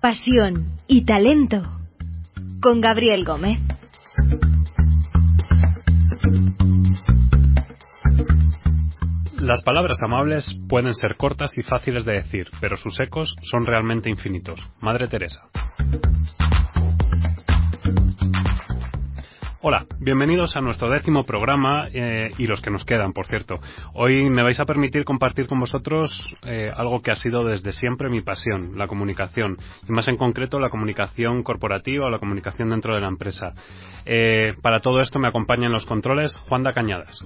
pasión y talento con Gabriel Gómez. Las palabras amables pueden ser cortas y fáciles de decir, pero sus ecos son realmente infinitos. Madre Teresa. Hola, bienvenidos a nuestro décimo programa eh, y los que nos quedan, por cierto. Hoy me vais a permitir compartir con vosotros eh, algo que ha sido desde siempre mi pasión, la comunicación, y más en concreto la comunicación corporativa o la comunicación dentro de la empresa. Eh, para todo esto me acompaña en los controles Juan da Cañadas.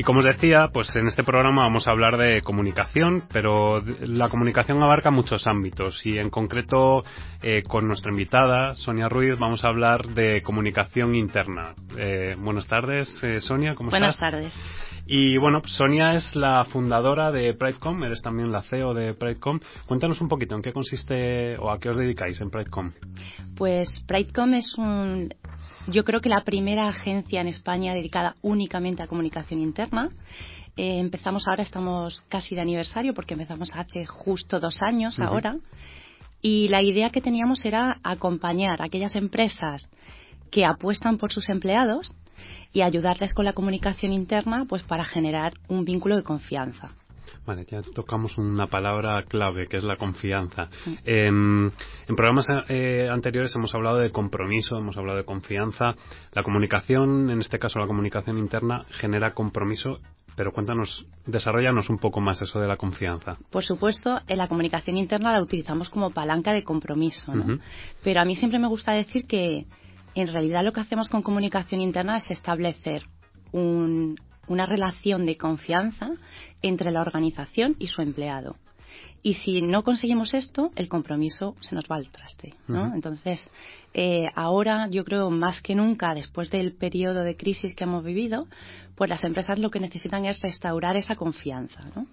Y como os decía, pues en este programa vamos a hablar de comunicación, pero la comunicación abarca muchos ámbitos y en concreto eh, con nuestra invitada, Sonia Ruiz, vamos a hablar de comunicación interna. Eh, buenas tardes, eh, Sonia, ¿cómo buenas estás? Buenas tardes. Y bueno, Sonia es la fundadora de Pridecom, eres también la CEO de Pridecom. Cuéntanos un poquito en qué consiste o a qué os dedicáis en Pridecom. Pues Pridecom es un yo creo que la primera agencia en España dedicada únicamente a comunicación interna. Eh, empezamos ahora, estamos casi de aniversario porque empezamos hace justo dos años ahora. Y la idea que teníamos era acompañar a aquellas empresas que apuestan por sus empleados y ayudarles con la comunicación interna pues para generar un vínculo de confianza. Vale, ya tocamos una palabra clave, que es la confianza. Em, en programas eh, anteriores hemos hablado de compromiso, hemos hablado de confianza. La comunicación, en este caso la comunicación interna, genera compromiso pero cuéntanos, desarrollanos un poco más eso de la confianza. Por supuesto, en la comunicación interna la utilizamos como palanca de compromiso, ¿no? Pero a mí siempre me gusta decir que en realidad lo que hacemos con comunicación interna es establecer un, una relación de confianza entre la organización y su empleado. Y si no conseguimos esto, el compromiso se nos va al traste. ¿no? Entonces, eh, ahora yo creo más que nunca, después del periodo de crisis que hemos vivido, pues las empresas lo que necesitan es restaurar esa confianza. ¿no?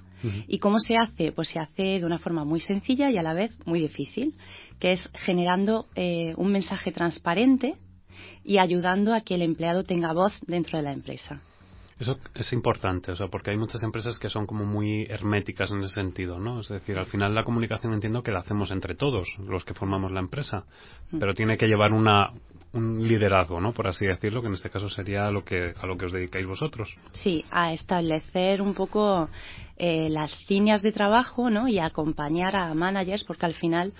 ¿Y cómo se hace? Pues se hace de una forma muy sencilla y a la vez muy difícil, que es generando eh, un mensaje transparente y ayudando a que el empleado tenga voz dentro de la empresa. Eso es importante, o sea, porque hay muchas empresas que son como muy herméticas en ese sentido, ¿no? Es decir, al final la comunicación entiendo que la hacemos entre todos, los que formamos la empresa, mm. pero tiene que llevar una, un liderazgo, ¿no? Por así decirlo, que en este caso sería lo que, a lo que os dedicáis vosotros. Sí, a establecer un poco eh, las líneas de trabajo, ¿no? Y acompañar a managers, porque al final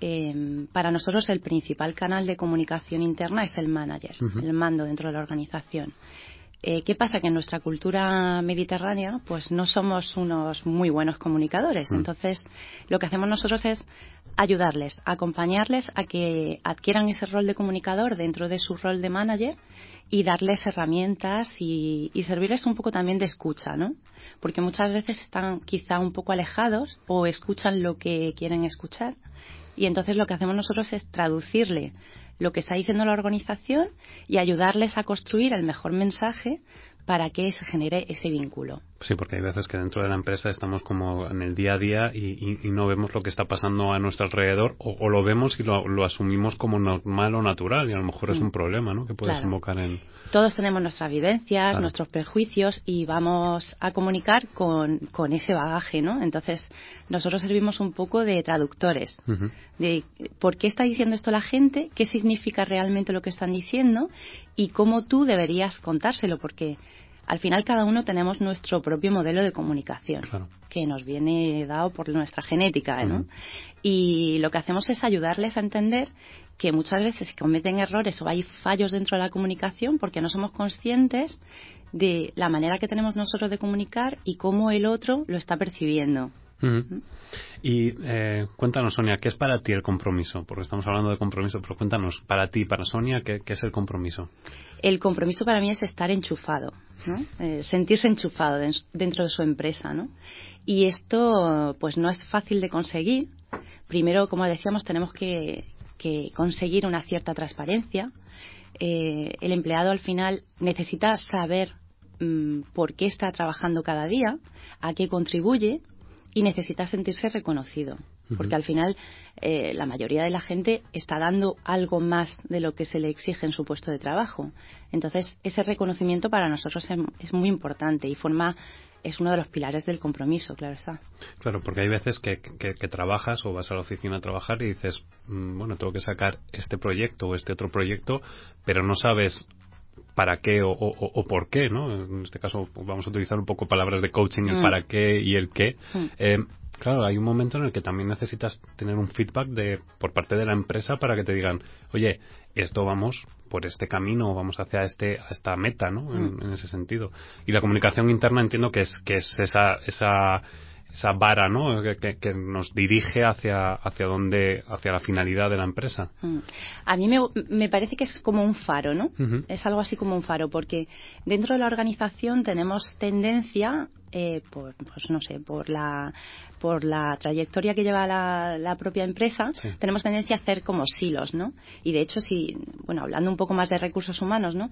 eh, para nosotros el principal canal de comunicación interna es el manager, el mando dentro de la organización. Eh, ¿Qué pasa? Que en nuestra cultura mediterránea, pues no somos unos muy buenos comunicadores. Mm. Entonces, lo que hacemos nosotros es ayudarles, acompañarles a que adquieran ese rol de comunicador dentro de su rol de manager y darles herramientas y, y servirles un poco también de escucha, ¿no? Porque muchas veces están quizá un poco alejados o escuchan lo que quieren escuchar y entonces lo que hacemos nosotros es traducirle lo que está diciendo la organización y ayudarles a construir el mejor mensaje para que se genere ese vínculo. Sí, porque hay veces que dentro de la empresa estamos como en el día a día y, no vemos lo que está pasando a nuestro alrededor o, lo vemos y lo, asumimos como normal o natural y a lo mejor es un mm. problema ¿no? que puede desembocar en... Todos tenemos nuestras vivencias, nuestros prejuicios y vamos a comunicar con, con, ese bagaje, ¿no? Entonces, nosotros servimos un poco de traductores, de por qué está diciendo esto la gente, qué significa realmente lo que están diciendo y cómo tú deberías contárselo, porque al final cada uno tenemos nuestro propio modelo de comunicación que nos viene dado por nuestra genética, ¿no? Y lo que hacemos es ayudarles a entender que muchas veces se cometen errores o hay fallos dentro de la comunicación porque no somos conscientes de la manera que tenemos nosotros de comunicar y cómo el otro lo está percibiendo. Y eh, cuéntanos, Sonia, ¿qué es para ti el compromiso? Porque estamos hablando de compromiso, pero cuéntanos, para ti, para Sonia, ¿qué, es el compromiso? El compromiso para mí es estar enchufado, eh, sentirse enchufado dentro de su empresa. ¿no? Y esto pues no es fácil de conseguir. Primero, como decíamos, tenemos que, conseguir una cierta transparencia. Eh, el empleado al final necesita saber mm, por qué está trabajando cada día, a qué contribuye y necesita sentirse reconocido. Porque al final eh, la mayoría de la gente está dando algo más de lo que se le exige en su puesto de trabajo. Entonces, ese reconocimiento para nosotros es muy importante y forma es uno de los pilares del compromiso, claro está. Claro, porque hay veces que, que, trabajas o vas a la oficina a trabajar y dices, mm, bueno, tengo que sacar este proyecto o este otro proyecto, pero no sabes para qué o, o, por qué, ¿no? En este caso vamos a utilizar un poco palabras de coaching, el mm. para qué y el qué. Mm. Eh, claro, hay un momento en el que también necesitas tener un feedback de por parte de la empresa para que te digan, oye, esto vamos por este camino, vamos hacia este, esta meta, ¿no? En, mm. ese sentido. Y la comunicación interna entiendo que es, que es esa, esa, esa vara, ¿no? Que, que, nos dirige hacia, hacia dónde, hacia la finalidad de la empresa. Mm. A mí me, me, parece que es como un faro, ¿no? Es algo así como un faro, porque dentro de la organización tenemos tendencia eh, por, pues no sé, por la, por la trayectoria que lleva la, propia empresa, tenemos tendencia a hacer como silos, ¿no? Y de hecho, si, bueno, hablando un poco más de recursos humanos, ¿no?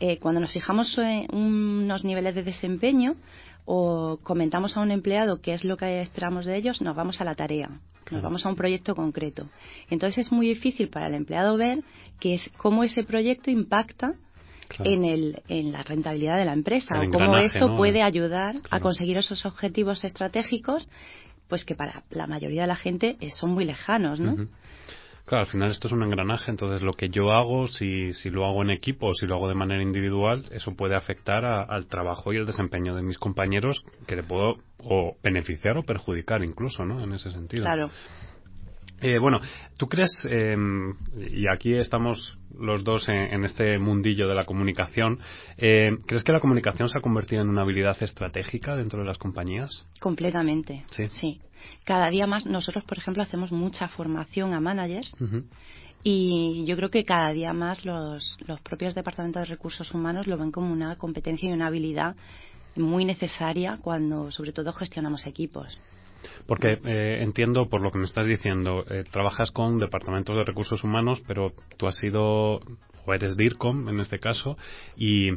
Eh, cuando nos fijamos en unos niveles de desempeño o comentamos a un empleado qué es lo que esperamos de ellos, nos vamos a la tarea. Nos vamos a un proyecto concreto. Entonces es muy difícil para el empleado ver que es, cómo ese proyecto impacta en, el, en la rentabilidad de la empresa o cómo esto puede ayudar a conseguir esos objetivos estratégicos pues que para la mayoría de la gente eh, son muy lejanos, ¿no? Claro, al final esto es un engranaje, entonces lo que yo hago, si, si lo hago en equipo o si lo hago de manera individual, eso puede afectar al trabajo y el desempeño de mis compañeros que le puedo o beneficiar o perjudicar incluso, ¿no? En ese sentido. Claro. Eh, bueno, ¿tú crees, em, y aquí estamos los dos en, este mundillo de la comunicación, eh, ¿crees que la comunicación se ha convertido en una habilidad estratégica dentro de las compañías? Completamente. Sí. sí. Cada día más, nosotros, por ejemplo, hacemos mucha formación a managers. Y yo creo que cada día más los, los propios departamentos de recursos humanos lo ven como una competencia y una habilidad muy necesaria cuando, sobre todo, gestionamos equipos. Porque eh, entiendo por lo que me estás diciendo, eh, trabajas con departamentos de recursos humanos, pero tú has sido, o eres DIRCOM en este caso, y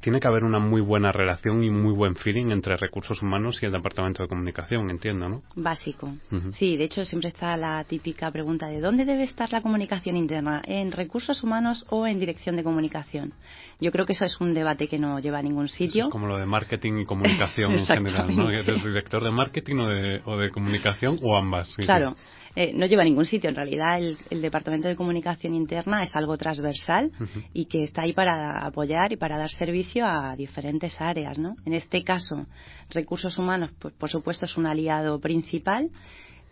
tiene que haber una muy buena relación y muy buen feeling entre recursos humanos y el departamento de comunicación, entiendo, ¿no? Básico. Sí, de hecho siempre está la típica pregunta de ¿dónde debe estar la comunicación interna? ¿En recursos humanos o en dirección de comunicación? Yo creo que eso es un debate que no lleva a ningún sitio. es como lo de marketing y comunicación en general, ¿no? ¿Eres director de marketing o de, o de comunicación o ambas? claro. Eh, no lleva a ningún sitio. En realidad, el, Departamento de Comunicación Interna es algo transversal y que está ahí para apoyar y para dar servicio a diferentes áreas. ¿no? En este caso, recursos humanos, pues, por supuesto, es un aliado principal.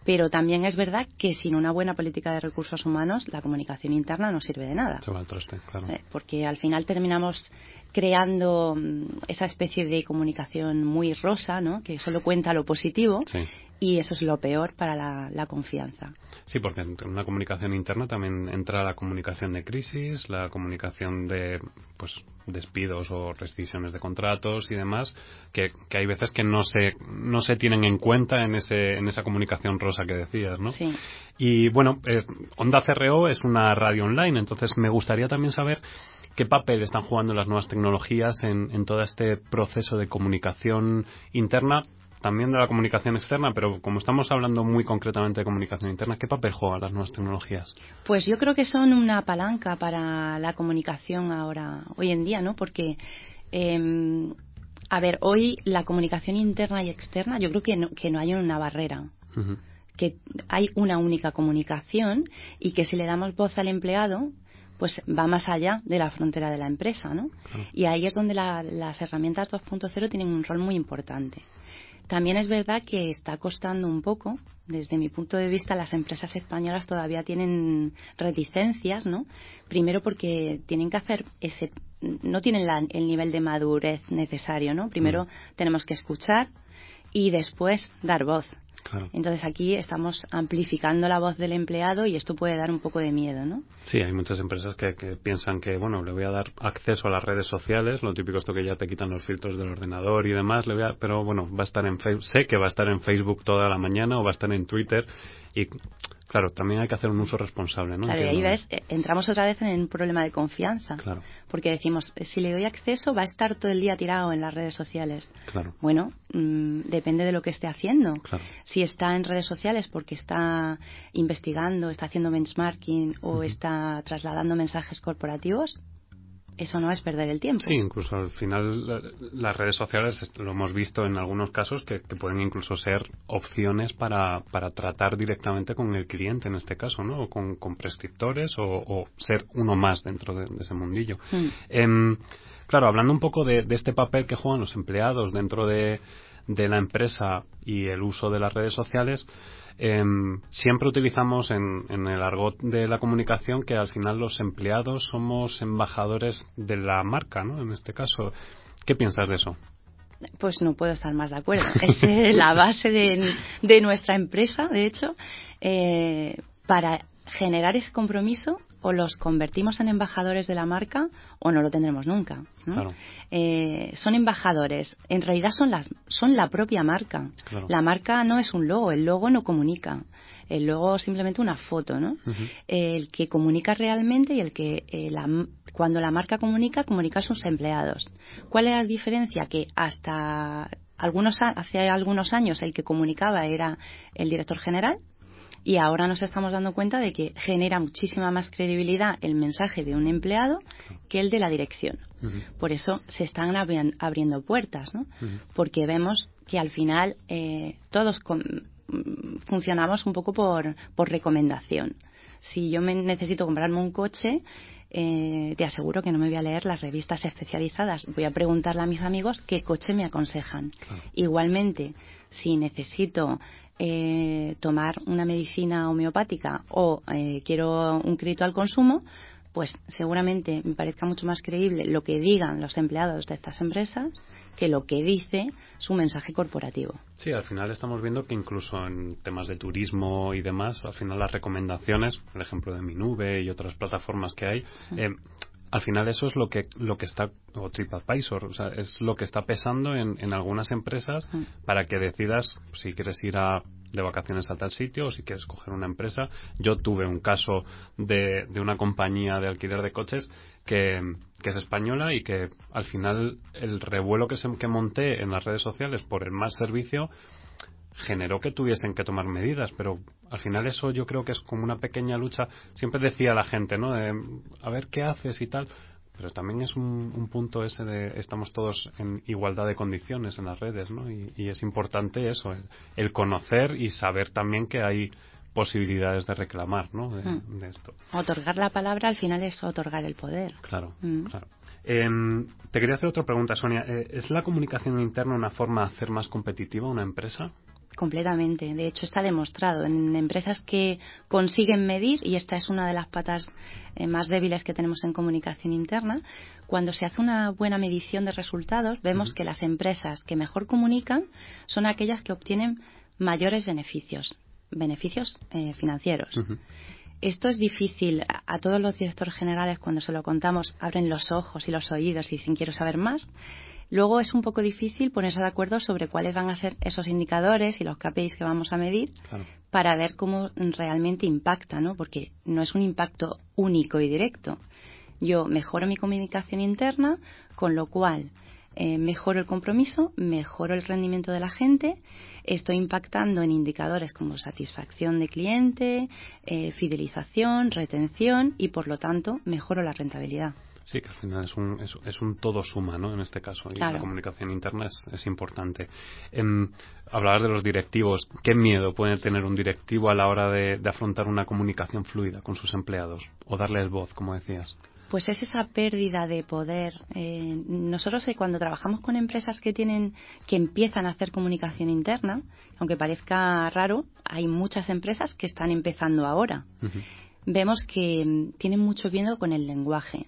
Pero también es verdad que sin una buena política de recursos humanos, la comunicación interna no sirve de nada. Eh, porque al final terminamos creando mm, esa especie de comunicación muy rosa, ¿no? que solo cuenta lo positivo y eso es lo peor para la, confianza. Sí, porque en una comunicación interna también entra la comunicación de crisis, la comunicación de pues despidos o rescisiones de contratos y demás, que, que hay veces que no se, no se tienen en cuenta en, ese, en esa comunicación rosa que decías, ¿no? Sí. Y bueno, eh, Onda CRO es una radio online, entonces me gustaría también saber qué papel están jugando las nuevas tecnologías en, en todo este proceso de comunicación interna también de la comunicación externa, pero como estamos hablando muy concretamente de comunicación interna, ¿qué papel juegan las nuevas tecnologías? Pues yo creo que son una palanca para la comunicación ahora, hoy en día, ¿no? Porque, em, a ver, hoy la comunicación interna y externa, yo creo que no, que no hay una barrera. que hay una única comunicación y que si le damos voz al empleado, pues va más allá de la frontera de la empresa, ¿no? Y ahí es donde las herramientas 2.0 tienen un rol muy importante. También es verdad que está costando un poco. Desde mi punto de vista, las empresas españolas todavía tienen reticencias, ¿no? Primero porque tienen que hacer ese, no tienen el nivel de madurez necesario, ¿no? Primero mm. tenemos que escuchar y después dar voz. Entonces aquí estamos amplificando la voz del empleado y esto puede dar un poco de miedo, ¿no? Sí, hay muchas empresas que, piensan que, bueno, le voy a dar acceso a las redes sociales, lo típico esto que ya te quitan los filtros del ordenador y demás, le voy a, pero bueno, va a estar en sé que va a estar en Facebook toda la mañana o va a estar en Twitter y Claro, también hay que hacer un uso responsable, ¿no? Claro, y ahí ves, eh, entramos otra vez en un problema de confianza. Claro. Porque decimos, eh, si le doy acceso, va a estar todo el día tirado en las redes sociales. Claro. Bueno, mm, depende de lo que esté haciendo. Claro. Si está en redes sociales porque está investigando, está haciendo benchmarking o está trasladando mensajes corporativos, eso no es perder el tiempo. Sí, incluso al final las redes sociales, lo hemos visto en algunos casos, que, pueden incluso ser opciones para, para, tratar directamente con el cliente en este caso, ¿no? O con, prescriptores o, ser uno más dentro de, ese mundillo. Mm. Em, claro, hablando un poco de, este papel que juegan los empleados dentro de, de la empresa y el uso de las redes sociales, Em, siempre utilizamos en, el argot de la comunicación que al final los empleados somos embajadores de la marca, ¿no? En este caso, ¿qué piensas de eso? Pues no puedo estar más de acuerdo. Es la base de, nuestra empresa, de hecho, eh, para generar ese compromiso o los convertimos en embajadores de la marca o no lo tendremos nunca. Eh, son embajadores. En realidad son, las, son la propia marca. La marca no es un logo, el logo no comunica. El logo es simplemente una foto, ¿no? El que comunica realmente y el que eh, cuando la marca comunica, comunica a sus empleados. ¿Cuál es la diferencia? Que hasta algunos, hace algunos años el que comunicaba era el director general y ahora nos estamos dando cuenta de que genera muchísima más credibilidad el mensaje de un empleado que el de la dirección. Por eso se están abriendo puertas, ¿no? Porque vemos que al final eh, todos funcionamos un poco por, por recomendación. Si yo me necesito comprarme un coche, eh, te aseguro que no me voy a leer las revistas especializadas. Voy a preguntarle a mis amigos qué coche me aconsejan. Igualmente, si necesito eh, tomar una medicina homeopática o eh, quiero un crédito al consumo, pues seguramente me parezca mucho más creíble lo que digan los empleados de estas empresas que lo que dice su mensaje corporativo. Sí, al final estamos viendo que incluso en temas de turismo y demás, al final las recomendaciones, por ejemplo de mi nube y otras plataformas que hay, eh, al final eso es lo que lo que está o TripAdvisor o sea, es lo que está pesando en, en algunas empresas para que decidas si quieres ir a de vacaciones a tal sitio o si quieres coger una empresa. Yo tuve un caso de, de una compañía de alquiler de coches que, que, es española y que al final el revuelo que, se, que monté en las redes sociales por el mal servicio generó que tuviesen que tomar medidas, pero al final eso yo creo que es como una pequeña lucha. Siempre decía la gente, ¿no? a ver qué haces y tal. Pero también es un, punto ese de estamos todos en igualdad de condiciones en las redes, ¿no? Y, es importante eso, el, conocer y saber también que hay posibilidades de reclamar, ¿no? De, hmm. esto. Otorgar la palabra al final es otorgar el poder. Claro, hmm. claro. Em, te quería hacer otra pregunta, Sonia. Eh, ¿Es la comunicación interna una forma de hacer más competitiva una empresa? Completamente. De hecho, está demostrado en empresas que consiguen medir, y esta es una de las patas eh, más débiles que tenemos en comunicación interna, cuando se hace una buena medición de resultados, vemos que las empresas que mejor comunican son aquellas que obtienen mayores beneficios, beneficios eh, financieros. Esto es difícil. A todos los directores generales, cuando se lo contamos, abren los ojos y los oídos y dicen quiero saber más. Luego es un poco difícil ponerse de acuerdo sobre cuáles van a ser esos indicadores y los KPIs que vamos a medir para ver cómo realmente impacta, ¿no? Porque no es un impacto único y directo. Yo mejoro mi comunicación interna, con lo cual eh, mejoro el compromiso, mejoro el rendimiento de la gente, estoy impactando en indicadores como satisfacción de cliente, eh, fidelización, retención y, por lo tanto, mejoro la rentabilidad. Sí, que al final es un, es, un todo suma, ¿no? En este caso. Y la comunicación interna es, importante. Em, hablabas de los directivos. ¿Qué miedo puede tener un directivo a la hora de, afrontar una comunicación fluida con sus empleados? O darles voz, como decías. Pues es esa pérdida de poder. Eh, nosotros eh, cuando trabajamos con empresas que tienen, que empiezan a hacer comunicación interna, aunque parezca raro, hay muchas empresas que están empezando ahora. Vemos que mm, tienen mucho miedo con el lenguaje.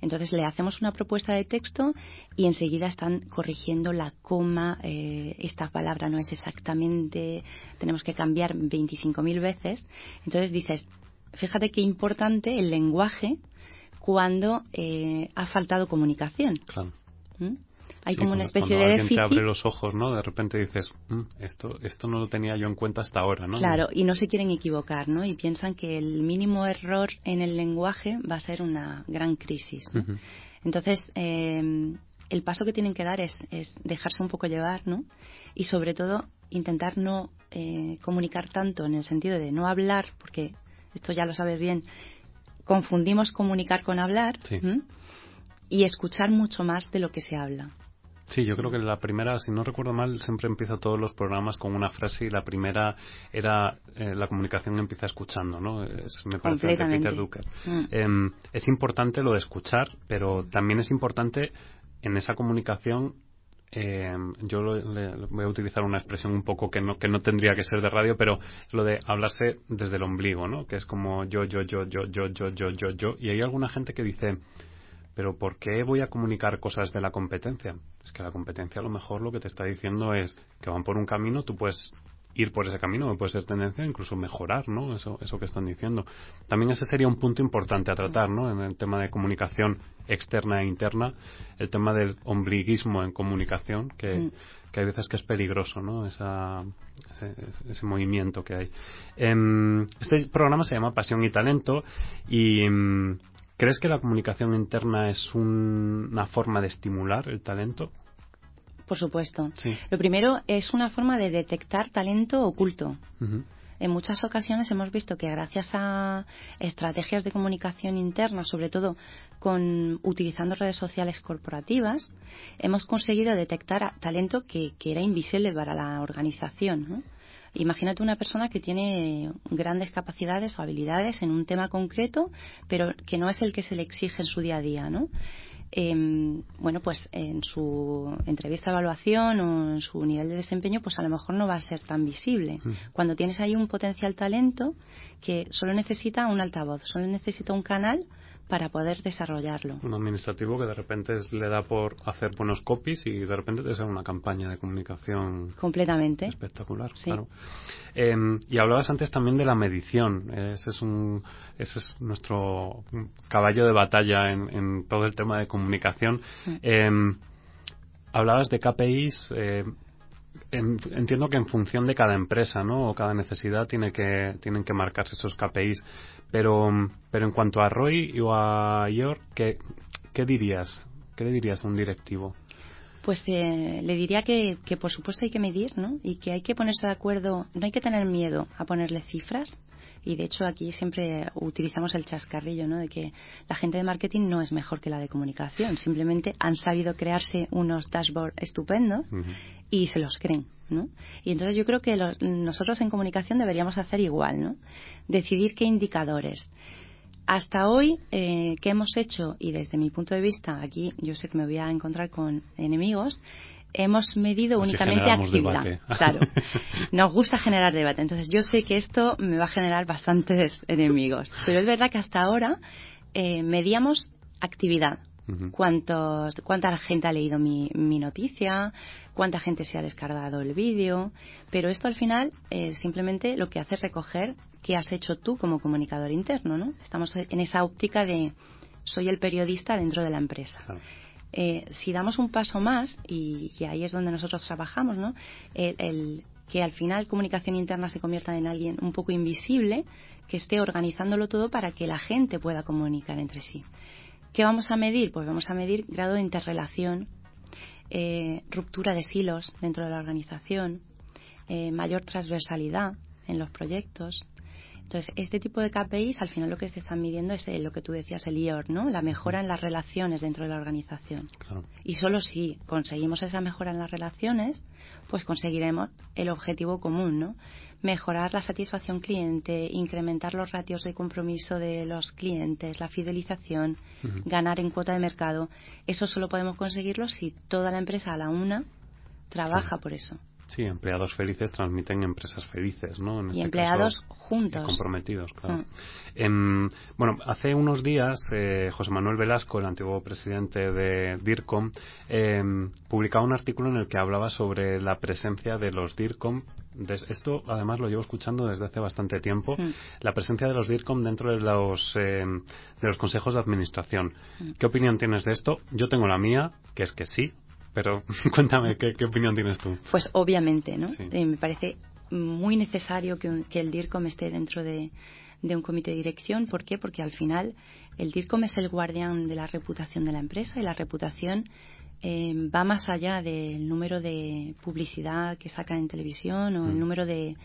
Entonces le hacemos una propuesta de texto y enseguida están corrigiendo la coma, eh, esta palabra no es exactamente, tenemos que cambiar 25.000 veces. Entonces dices, fíjate qué importante el lenguaje cuando eh, ha faltado comunicación. Claro. Hay como una especie de déficit. te abre los ojos, ¿no? De repente dices, mm, esto, esto no lo tenía yo en cuenta hasta ahora, ¿no? Claro, y no se quieren equivocar, ¿no? Y piensan que el mínimo error en el lenguaje va a ser una gran crisis. Entonces, eh, el paso que tienen que dar es, dejarse un poco llevar, ¿no? Y sobre todo intentar no eh, comunicar tanto en el sentido de no hablar, porque esto ya lo sabes bien, confundimos comunicar con hablar y escuchar mucho más de lo que se habla. Sí, yo creo que la primera, si no recuerdo mal, siempre empiezo todos los programas con una frase y la primera era eh, la comunicación empieza escuchando, ¿no? Es, me parece de Peter Drucker. Mm. Em, es importante lo de escuchar, pero también es importante en esa comunicación eh, yo voy a utilizar una expresión un poco que no, que no tendría que ser de radio, pero lo de hablarse desde el ombligo, ¿no? Que es como yo, yo, yo, yo, yo, yo, yo, yo, yo. Y hay alguna gente que dice, pero ¿por qué voy a comunicar cosas de la competencia? Es que la competencia a lo mejor lo que te está diciendo es que van por un camino, tú puedes ir por ese camino, puede ser tendencia, incluso mejorar, ¿no? Eso, eso que están diciendo. También ese sería un punto importante a tratar, ¿no? En el tema de comunicación externa e interna, el tema del ombliguismo en comunicación, que, mm. que hay veces que es peligroso, ¿no? Esa, ese, movimiento que hay. Em, este programa se llama Pasión y Talento y em, ¿crees que la comunicación interna es una forma de estimular el talento? Por supuesto. Lo primero es una forma de detectar talento oculto. En muchas ocasiones hemos visto que gracias a estrategias de comunicación interna, sobre todo con utilizando redes sociales corporativas, hemos conseguido detectar talento que, era invisible para la organización. Imagínate una persona que tiene grandes capacidades o habilidades en un tema concreto, pero que no es el que se le exige en su día a día, ¿no? Em, bueno, pues en su entrevista de evaluación o en su nivel de desempeño, pues a lo mejor no va a ser tan visible. Mm. Cuando tienes ahí un potencial talento que solo necesita un altavoz, solo necesita un canal para poder desarrollarlo. Un administrativo que de repente le da por hacer buenos copies y de repente te sale una campaña de comunicación completamente espectacular. Claro. Em, y hablabas antes también de la medición. Ese es un ese es nuestro caballo de batalla en, todo el tema de comunicación. Mm. Em, hablabas de KPIs. Eh, entiendo que en función de cada empresa, ¿no? O cada necesidad tiene que tienen que marcarse esos KPIs. Pero, pero en cuanto a Roy o a York, ¿qué, qué dirías? ¿Qué le dirías a un directivo? Pues eh, le diría que, que, por supuesto hay que medir, ¿no? Y que hay que ponerse de acuerdo, no hay que tener miedo a ponerle cifras, y de hecho aquí siempre utilizamos el chascarrillo, ¿no? De que la gente de marketing no es mejor que la de comunicación. Simplemente han sabido crearse unos dashboards estupendos y se los creen, ¿no? Y entonces yo creo que nosotros en comunicación deberíamos hacer igual, ¿no? Decidir qué indicadores. Hasta hoy, eh, ¿qué hemos hecho? Y desde mi punto de vista, aquí yo sé que me voy a encontrar con enemigos, hemos medido únicamente actividad. Claro, nos gusta generar debate. Entonces yo sé que esto me va a generar bastantes enemigos. Pero es verdad que hasta ahora eh, medíamos actividad. cuántos, cuánta gente ha leído mi, mi, noticia, cuánta gente se ha descargado el vídeo, pero esto al final eh, simplemente lo que hace es recoger qué has hecho tú como comunicador interno, ¿no? Estamos en esa óptica de soy el periodista dentro de la empresa. Eh, si damos un paso más, y, ahí es donde nosotros trabajamos, ¿no? El, que al final comunicación interna se convierta en alguien un poco invisible, que esté organizándolo todo para que la gente pueda comunicar entre sí. ¿Qué vamos a medir? Pues vamos a medir grado de interrelación, eh, ruptura de silos dentro de la organización, eh, mayor transversalidad en los proyectos, entonces, este tipo de KPIs, al final lo que se están midiendo es lo que tú decías, el IOR, ¿no? La mejora en las relaciones dentro de la organización. Y solo si conseguimos esa mejora en las relaciones, pues conseguiremos el objetivo común, ¿no? Mejorar la satisfacción cliente, incrementar los ratios de compromiso de los clientes, la fidelización, ganar en cuota de mercado. Eso solo podemos conseguirlo si toda la empresa a la una trabaja por eso. Sí, empleados felices transmiten empresas felices, ¿no? En y este empleados juntos. Comprometidos, claro. Mm. Em, bueno, hace unos días eh, José Manuel Velasco, el antiguo presidente de DIRCOM, em, publicaba un artículo en el que hablaba sobre la presencia de los DIRCOM. esto, además, lo llevo escuchando desde hace bastante tiempo. Mm. La presencia de los DIRCOM dentro de los, em, de los consejos de administración. Mm. ¿Qué opinión tienes de esto? Yo tengo la mía, que es que sí, pero cuéntame, ¿qué, opinión tienes tú? Pues obviamente, ¿no? Eh, me parece muy necesario que, el DIRCOM esté dentro de, un comité de dirección. ¿Por qué? Porque al final el DIRCOM es el guardián de la reputación de la empresa y la reputación eh, va más allá del número de publicidad que saca en televisión o el mm. número de,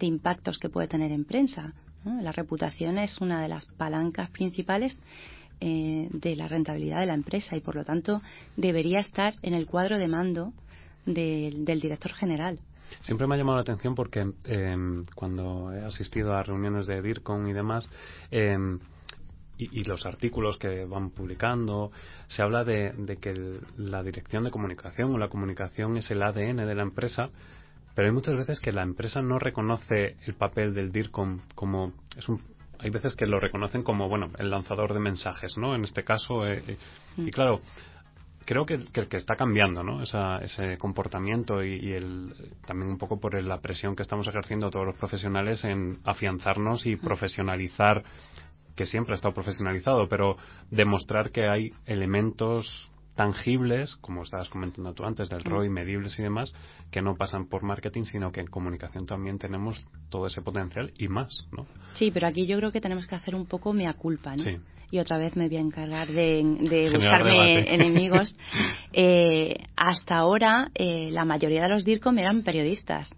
impactos que puede tener en prensa. La reputación es una de las palancas principales eh, de la rentabilidad de la empresa y, por lo tanto, debería estar en el cuadro de mando del director general. Siempre me ha llamado la atención porque em, cuando he asistido a reuniones de DIRCON y demás, em, y, los artículos que van publicando, se habla de, que la dirección de comunicación o la comunicación es el ADN de la empresa, pero hay muchas veces que la empresa no reconoce el papel del DIRCOM como es un hay veces que lo reconocen como bueno el lanzador de mensajes no en este caso eh, eh, y mm. claro creo que, que, que, está cambiando ¿no? ese comportamiento y, el, también un poco por la presión que estamos ejerciendo todos los profesionales en afianzarnos y profesionalizar, que siempre ha estado profesionalizado, pero demostrar que hay elementos tangibles, como estabas comentando tú antes, del ROI, medibles y demás, que no pasan por marketing, sino que en comunicación también tenemos todo ese potencial y más, ¿no? Sí, pero aquí yo creo que tenemos que hacer un poco mea culpa, ¿no? Sí y otra vez me voy a encargar de, buscarme enemigos. Eh, hasta ahora, eh, la mayoría de los DIRCOM eran periodistas.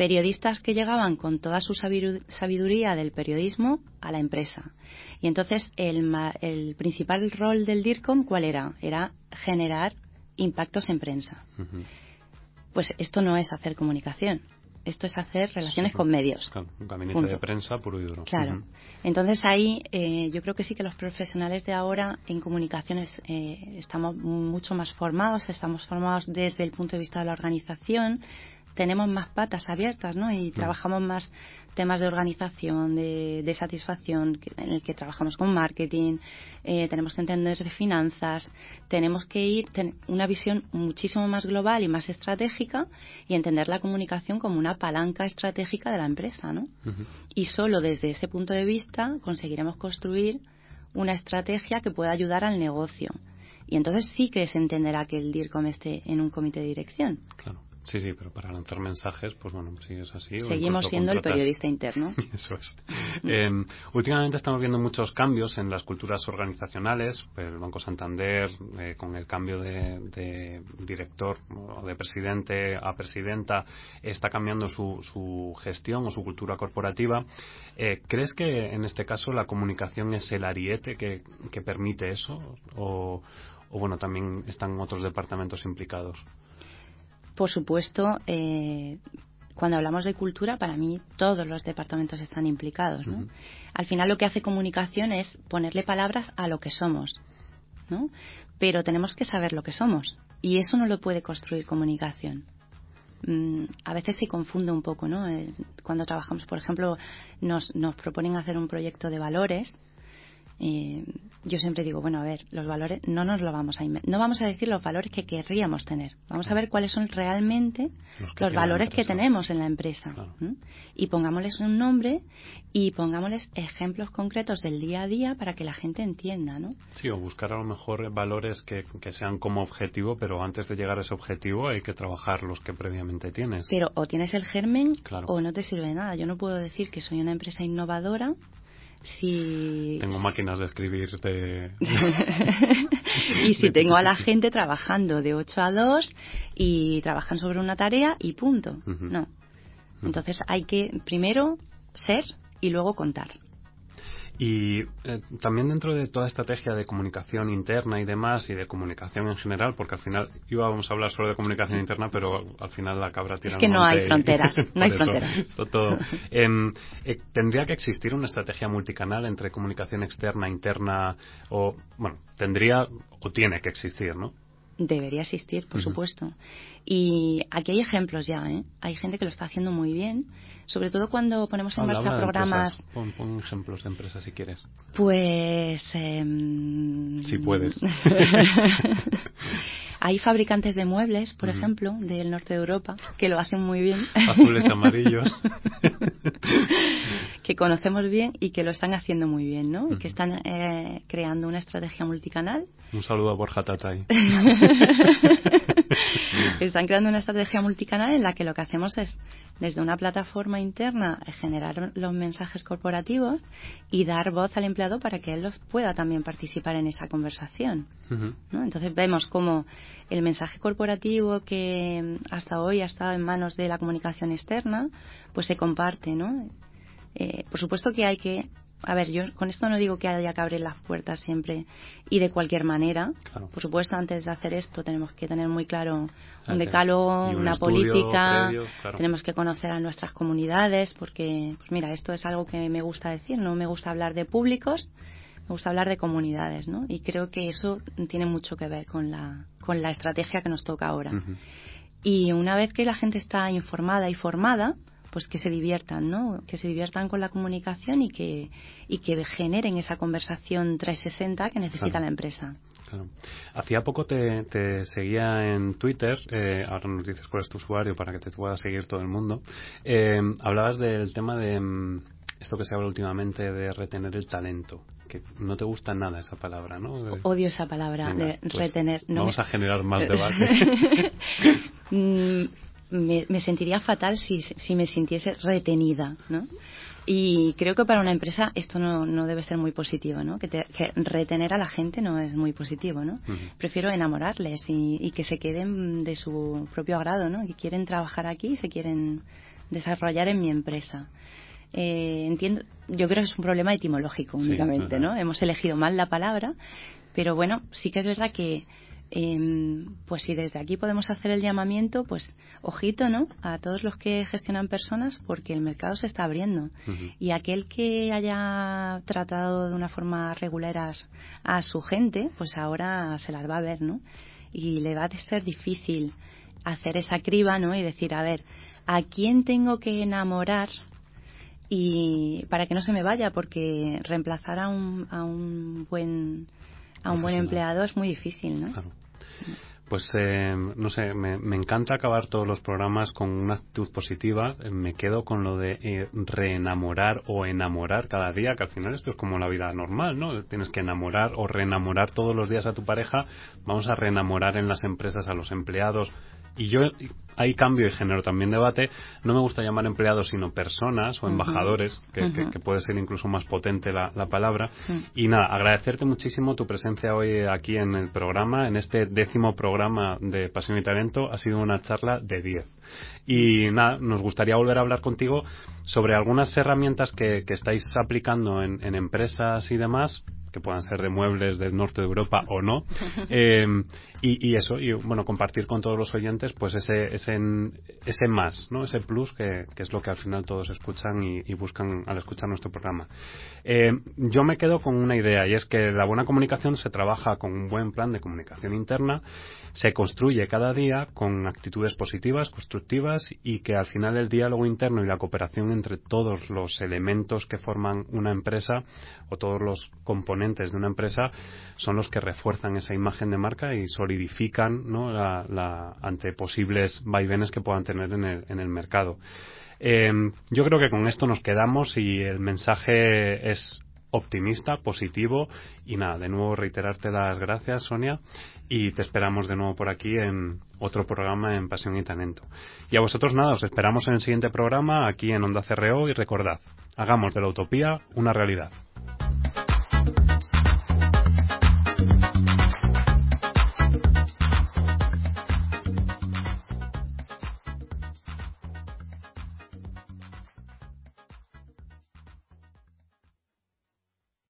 Periodistas que llegaban con toda su sabiduría del periodismo a la empresa. Y entonces, el, principal rol del DIRCOM, ¿cuál era? Era generar impactos en prensa. Pues esto no es hacer comunicación esto es hacer relaciones con medios. Claro, un gabinete de prensa puro y duro. Claro. Entonces ahí eh, yo creo que sí que los profesionales de ahora en comunicaciones eh, estamos mucho más formados, estamos formados desde el punto de vista de la organización, tenemos más patas abiertas, ¿no? Y trabajamos más temas de organización, de, satisfacción, en el que trabajamos con marketing, eh, tenemos que entender de finanzas, tenemos que ir tener una visión muchísimo más global y más estratégica y entender la comunicación como una palanca estratégica de la empresa, ¿no? Y solo desde ese punto de vista conseguiremos construir una estrategia que pueda ayudar al negocio. Y entonces sí que se entenderá que el DIRCOM esté en un comité de dirección. Claro. Sí, sí, pero para lanzar mensajes, pues bueno, sí es así. Seguimos siendo el periodista interno. Eso es. Em, últimamente estamos viendo muchos cambios en las culturas organizacionales. El Banco Santander, eh, con el cambio de, director o de presidente a presidenta, está cambiando su, su gestión o su cultura corporativa. Eh, ¿Crees que en este caso la comunicación es el ariete que, que permite eso? O, o bueno, también están otros departamentos implicados? Por supuesto, eh, cuando hablamos de cultura, para mí todos los departamentos están implicados. Al final lo que hace comunicación es ponerle palabras a lo que somos. ¿no? Pero tenemos que saber lo que somos. Y eso no lo puede construir comunicación. Mm, a veces se confunde un poco, ¿no? Eh, cuando trabajamos, por ejemplo, nos, nos proponen hacer un proyecto de valores eh, yo siempre digo, bueno, a ver, los valores no nos lo vamos a no vamos a decir los valores que querríamos tener. Vamos a ver cuáles son realmente los, valores que tenemos en la empresa. Y pongámosles un nombre y pongámosles ejemplos concretos del día a día para que la gente entienda, ¿no? Sí, o buscar a lo mejor valores que, sean como objetivo, pero antes de llegar a ese objetivo hay que trabajar los que previamente tienes. Pero o tienes el germen o no te sirve de nada. Yo no puedo decir que soy una empresa innovadora si tengo máquinas de escribir de y si tengo a la gente trabajando de 8 a 2 y trabajan sobre una tarea y punto. No. Entonces hay que primero ser y luego contar y eh, también dentro de toda estrategia de comunicación interna y demás, y de comunicación en general, porque al final íbamos a hablar solo de comunicación interna, pero al final la cabra tiene. Es que no hay fronteras, no hay fronteras. todo. Em, eh, tendría que existir una estrategia multicanal entre comunicación externa, interna, o, bueno, tendría o tiene que existir, ¿no? Debería existir, por supuesto. Y aquí hay ejemplos ya, ¿eh? Hay gente que lo está haciendo muy bien, sobre todo cuando ponemos en marcha programas. Pon, ejemplos de empresas si quieres. Pues. Eh... Si puedes. hay fabricantes de muebles, por ejemplo, del norte de Europa, que lo hacen muy bien. Azules, amarillos. que conocemos bien y que lo están haciendo muy bien, ¿no? Y que están eh, creando una estrategia multicanal. Un saludo a Borja Tatay. están creando una estrategia multicanal en la que lo que hacemos es, desde una plataforma interna, generar los mensajes corporativos y dar voz al empleado para que él los pueda también participar en esa conversación. ¿no? Entonces vemos cómo el mensaje corporativo que hasta hoy ha estado en manos de la comunicación externa, pues se comparte, ¿no? Eh, por supuesto que hay que a ver, yo con esto no digo que haya que abrir las puertas siempre y de cualquier manera. Por supuesto, antes de hacer esto tenemos que tener muy claro un decálogo, una política, tenemos que conocer a nuestras comunidades, porque, pues mira, esto es algo que me gusta decir, no me gusta hablar de públicos, me gusta hablar de comunidades, ¿no? Y creo que eso tiene mucho que ver con la, con la estrategia que nos toca ahora. Y una vez que la gente está informada y formada, pues que se diviertan, ¿no? Que se diviertan con la comunicación y que, y que generen esa conversación 360 que necesita la empresa. Claro. Hacía poco te, seguía en Twitter, eh, ahora nos dices cuál es tu usuario para que te pueda seguir todo el mundo. Eh, hablabas del tema de mm, esto que se habla últimamente de retener el talento que no te gusta nada esa palabra, ¿no? Odio esa palabra de pues retener. vamos a generar más debate. Mm, me, sentiría fatal si, si, me sintiese retenida, ¿no? Y creo que para una empresa esto no, no debe ser muy positivo, ¿no? Que, retener a la gente no es muy positivo, ¿no? Prefiero enamorarles y, que se queden de su propio agrado, ¿no? Que quieren trabajar aquí y se quieren desarrollar en mi empresa. Eh, entiendo, yo creo que es un problema etimológico únicamente, ¿no? Hemos elegido mal la palabra, pero bueno, sí que es verdad que eh, pues si desde aquí podemos hacer el llamamiento, pues ojito, ¿no? A todos los que gestionan personas, porque el mercado se está abriendo. Y aquel que haya tratado de una forma regular a, su gente, pues ahora se las va a ver, ¿no? Y le va a ser difícil hacer esa criba, ¿no? Y decir, a ver, ¿a quién tengo que enamorar y para que no se me vaya? Porque reemplazar a un, a un buen a un buen empleado es muy difícil, ¿no? Pues eh, no sé, me, encanta acabar todos los programas con una actitud positiva. Me quedo con lo de eh, reenamorar o enamorar cada día, que al final esto es como la vida normal, ¿no? Tienes que enamorar o reenamorar todos los días a tu pareja. Vamos a reenamorar en las empresas a los empleados. Y yo hay cambio y género también debate. No me gusta llamar empleados, sino personas o embajadores, que, puede ser incluso más potente la, palabra. Y nada, agradecerte muchísimo tu presencia hoy aquí en el programa, en este décimo programa de Pasión y Talento. Ha sido una charla de 10. Y nada, nos gustaría volver a hablar contigo sobre algunas herramientas que, estáis aplicando en empresas y demás que puedan ser de muebles del norte de Europa o no. Eh, y, eso, y bueno, compartir con todos los oyentes pues ese, ese, ese más, ¿no? ese plus que, es lo que al final todos escuchan y, buscan al escuchar nuestro programa. Eh, yo me quedo con una idea y es que la buena comunicación se trabaja con un buen plan de comunicación interna, se construye cada día con actitudes positivas, constructivas y que al final el diálogo interno y la cooperación entre todos los elementos que forman una empresa o todos los componentes de una empresa son los que refuerzan esa imagen de marca y solidifican ¿no? la, ante posibles vaivenes que puedan tener en el, en el mercado. Eh, yo creo que con esto nos quedamos y el mensaje es optimista, positivo y nada, de nuevo reiterarte las gracias Sonia y te esperamos de nuevo por aquí en otro programa en Pasión y Talento. Y a vosotros nada, os esperamos en el siguiente programa aquí en Onda CRO y recordad, hagamos de la utopía una realidad.